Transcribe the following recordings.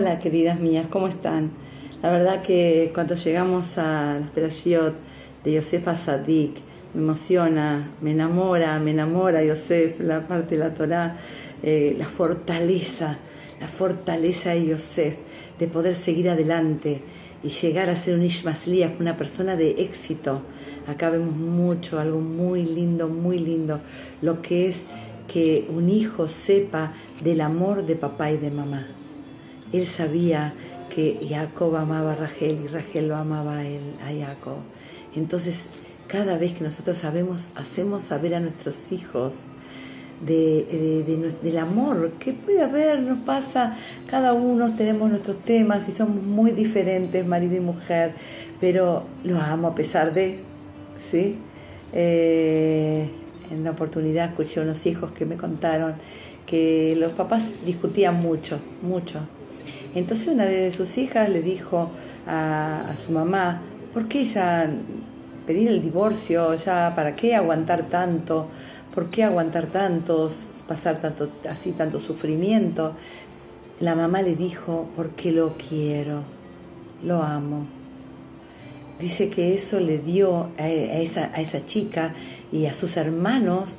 Hola, queridas mías, ¿cómo están? La verdad que cuando llegamos a la Perashiot de Yosefa Sadik, me emociona, me enamora, me enamora Yosef, la parte de la Torah, eh, la fortaleza, la fortaleza de Yosef, de poder seguir adelante y llegar a ser un Ishmasliach, una persona de éxito. Acá vemos mucho, algo muy lindo, muy lindo, lo que es que un hijo sepa del amor de papá y de mamá. Él sabía que Jacob amaba a Rachel y Rachel lo amaba a él, a Jacob. Entonces, cada vez que nosotros sabemos, hacemos saber a nuestros hijos del amor que puede haber, nos pasa, cada uno tenemos nuestros temas y somos muy diferentes, marido y mujer, pero los amo a pesar de, ¿sí? Eh, en una oportunidad escuché a unos hijos que me contaron que los papás discutían mucho, mucho, entonces una de sus hijas le dijo a, su mamá, ¿por qué ella pedir el divorcio? ¿Ya para qué aguantar tanto? ¿Por qué aguantar tanto, pasar tanto, así tanto sufrimiento? La mamá le dijo, porque lo quiero, lo amo. Dice que eso le dio a esa chica y a sus hermanos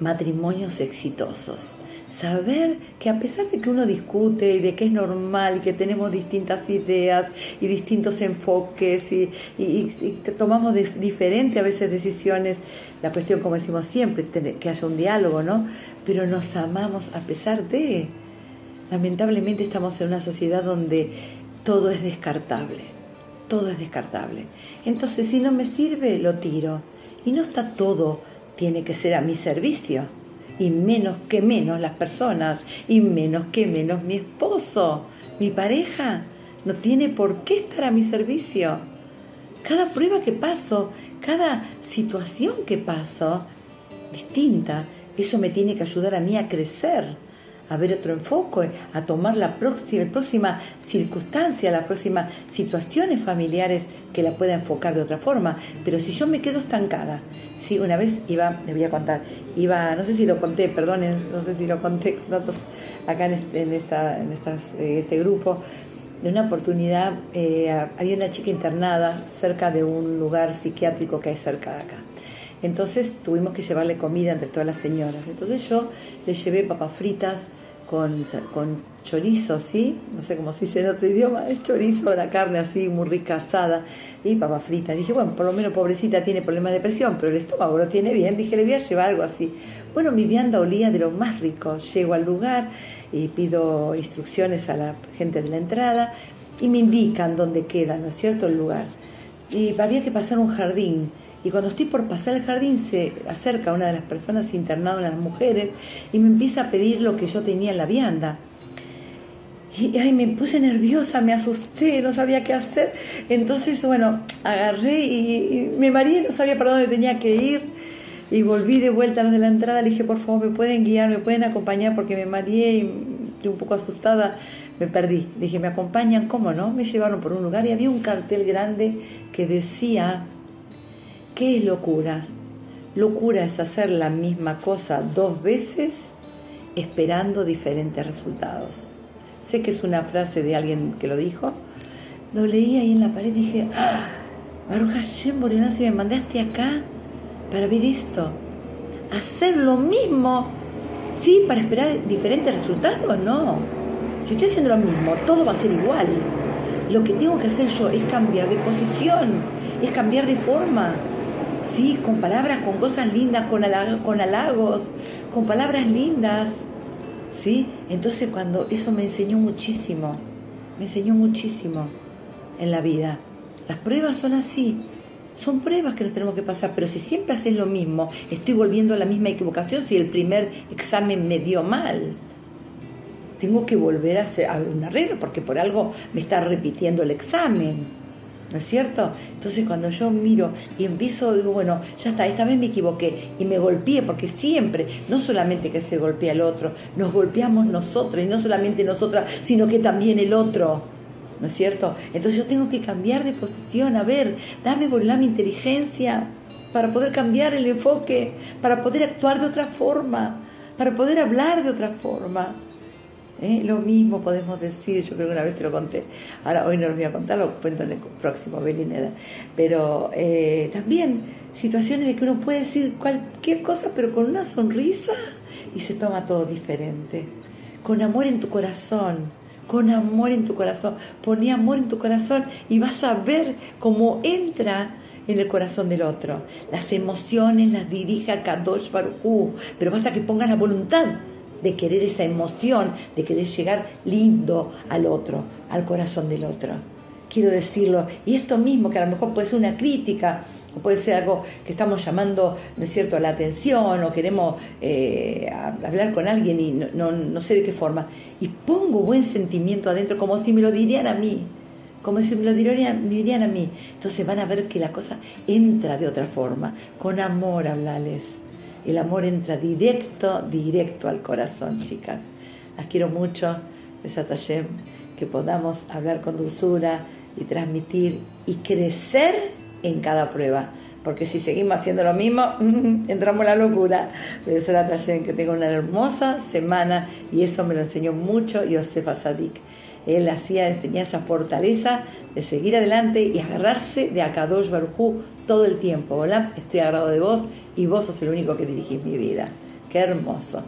matrimonios exitosos saber que a pesar de que uno discute y de que es normal y que tenemos distintas ideas y distintos enfoques y, tomamos diferentes a veces decisiones, la cuestión como decimos siempre, que haya un diálogo, ¿no? Pero nos amamos a pesar de... Lamentablemente estamos en una sociedad donde todo es descartable, todo es descartable. Entonces si no me sirve, lo tiro. Y no está todo, tiene que ser a mi servicio y menos que menos las personas, y menos que menos mi esposo, mi pareja, no tiene por qué estar a mi servicio. Cada prueba que paso, cada situación que paso, distinta, eso me tiene que ayudar a mí a crecer, a ver otro enfoque, a tomar la próxima, la próxima circunstancia, las próximas situaciones familiares que la pueda enfocar de otra forma. Pero si yo me quedo estancada, Sí, una vez iba, le voy a contar, iba, no sé si lo conté, perdonen, no sé si lo conté acá en este, en esta, en eh, este grupo, de una oportunidad, eh, había una chica internada cerca de un lugar psiquiátrico que hay cerca de acá. Entonces tuvimos que llevarle comida entre todas las señoras. Entonces yo le llevé papas fritas, con, con chorizo, ¿sí? No sé cómo se dice en otro idioma, es chorizo, la carne así muy rica asada y papa frita. Dije, bueno, por lo menos pobrecita tiene problemas de presión, pero el estómago lo tiene bien. Dije, le voy a llevar algo así. Bueno, mi vianda olía de lo más rico. Llego al lugar y pido instrucciones a la gente de la entrada y me indican dónde queda, ¿no es cierto?, el lugar. Y había que pasar un jardín y cuando estoy por pasar el jardín se acerca una de las personas internadas, las mujeres, y me empieza a pedir lo que yo tenía en la vianda. Y ay, me puse nerviosa, me asusté, no sabía qué hacer. Entonces, bueno, agarré y, me mareé, no sabía para dónde tenía que ir. Y volví de vuelta desde la entrada, le dije, por favor, me pueden guiar, me pueden acompañar porque me mareé y estoy un poco asustada, me perdí. Le dije, ¿me acompañan? ¿Cómo no? Me llevaron por un lugar y había un cartel grande que decía ¿Qué es locura? Locura es hacer la misma cosa dos veces esperando diferentes resultados. Sé que es una frase de alguien que lo dijo. Lo leí ahí en la pared y dije, ¡Ah! Baruch Hashem si me mandaste acá para ver esto. Hacer lo mismo, sí, para esperar diferentes resultados, no. Si estoy haciendo lo mismo, todo va a ser igual. Lo que tengo que hacer yo es cambiar de posición, es cambiar de forma Sí, con palabras, con cosas lindas, con, con halagos, con palabras lindas. ¿Sí? Entonces cuando eso me enseñó muchísimo, me enseñó muchísimo en la vida. Las pruebas son así, son pruebas que nos tenemos que pasar, pero si siempre haces lo mismo, estoy volviendo a la misma equivocación si el primer examen me dio mal. Tengo que volver a hacer un arreglo porque por algo me está repitiendo el examen. ¿No es cierto? Entonces cuando yo miro y empiezo, digo, bueno, ya está, esta vez me equivoqué y me golpeé, porque siempre, no solamente que se golpea el otro, nos golpeamos nosotros, y no solamente nosotras, sino que también el otro, ¿no es cierto? Entonces yo tengo que cambiar de posición, a ver, dame volar mi inteligencia para poder cambiar el enfoque, para poder actuar de otra forma, para poder hablar de otra forma. ¿Eh? Lo mismo podemos decir, yo creo que una vez te lo conté, ahora hoy no lo voy a contar, lo cuento en el próximo Belineda, pero eh, también situaciones de que uno puede decir cualquier cosa, pero con una sonrisa y se toma todo diferente, con amor en tu corazón, con amor en tu corazón, poné amor en tu corazón y vas a ver cómo entra en el corazón del otro. Las emociones las dirige Kadosh Baruj pero basta que pongas la voluntad de querer esa emoción, de querer llegar lindo al otro, al corazón del otro. Quiero decirlo, y esto mismo, que a lo mejor puede ser una crítica, o puede ser algo que estamos llamando, ¿no es cierto?, la atención, o queremos eh, hablar con alguien y no, no, sé de qué forma, y pongo buen sentimiento adentro, como si me lo dirían a mí, como si me lo dirían, dirían a mí. Entonces van a ver que la cosa entra de otra forma, con amor hablarles el amor entra directo, directo al corazón, chicas. Las quiero mucho, Besatayem, que podamos hablar con dulzura y transmitir y crecer en cada prueba. Porque si seguimos haciendo lo mismo, entramos en la locura. Besatayem, que tenga una hermosa semana y eso me lo enseñó mucho Yosefa Sadik. Él hacía, tenía esa fortaleza de seguir adelante y agarrarse de Akadosh Barujú todo el tiempo. Hola, estoy agarrado de vos y vos sos el único que dirigís mi vida. Qué hermoso.